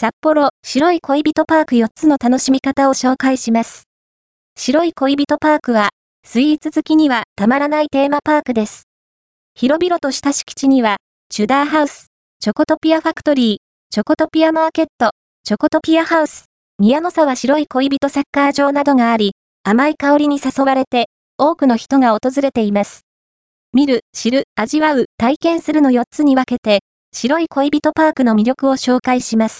札幌白い恋人パーク4つの楽しみ方を紹介します。白い恋人パークは、スイーツ好きにはたまらないテーマパークです。広々とした敷地には、チュダーハウス、チョコトピアファクトリー、チョコトピアマーケット、チョコトピアハウス、宮の沢白い恋人サッカー場などがあり、甘い香りに誘われて、多くの人が訪れています。見る、知る、味わう、体験するの4つに分けて、白い恋人パークの魅力を紹介します。